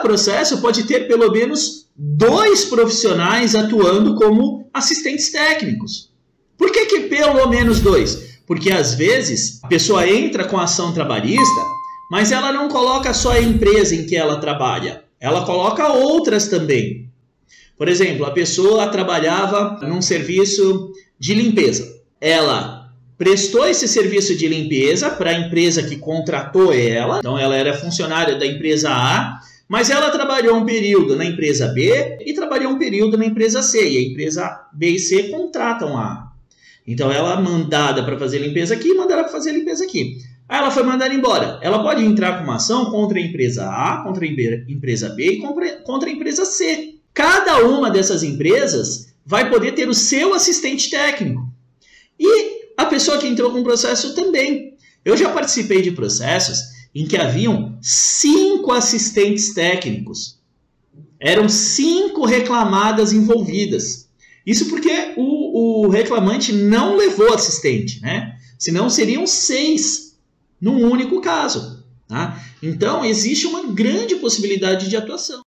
processo pode ter pelo menos dois profissionais atuando como assistentes técnicos. Por que, que pelo menos dois? Porque às vezes a pessoa entra com ação trabalhista, mas ela não coloca só a empresa em que ela trabalha, ela coloca outras também. Por exemplo, a pessoa trabalhava num serviço de limpeza. Ela prestou esse serviço de limpeza para a empresa que contratou ela, então ela era funcionária da empresa A, mas ela trabalhou um período na empresa B e trabalhou um período na empresa C, e a empresa B e C contratam a. Então ela é mandada para fazer limpeza aqui, mandada para fazer limpeza aqui. Aí ela foi mandada embora. Ela pode entrar com uma ação contra a empresa A, contra a empresa B e contra a empresa C. Cada uma dessas empresas vai poder ter o seu assistente técnico. E a pessoa que entrou com o processo também. Eu já participei de processos em que haviam cinco assistentes técnicos. Eram cinco reclamadas envolvidas. Isso porque o, o reclamante não levou assistente, né? Senão seriam seis num único caso. Tá? Então, existe uma grande possibilidade de atuação.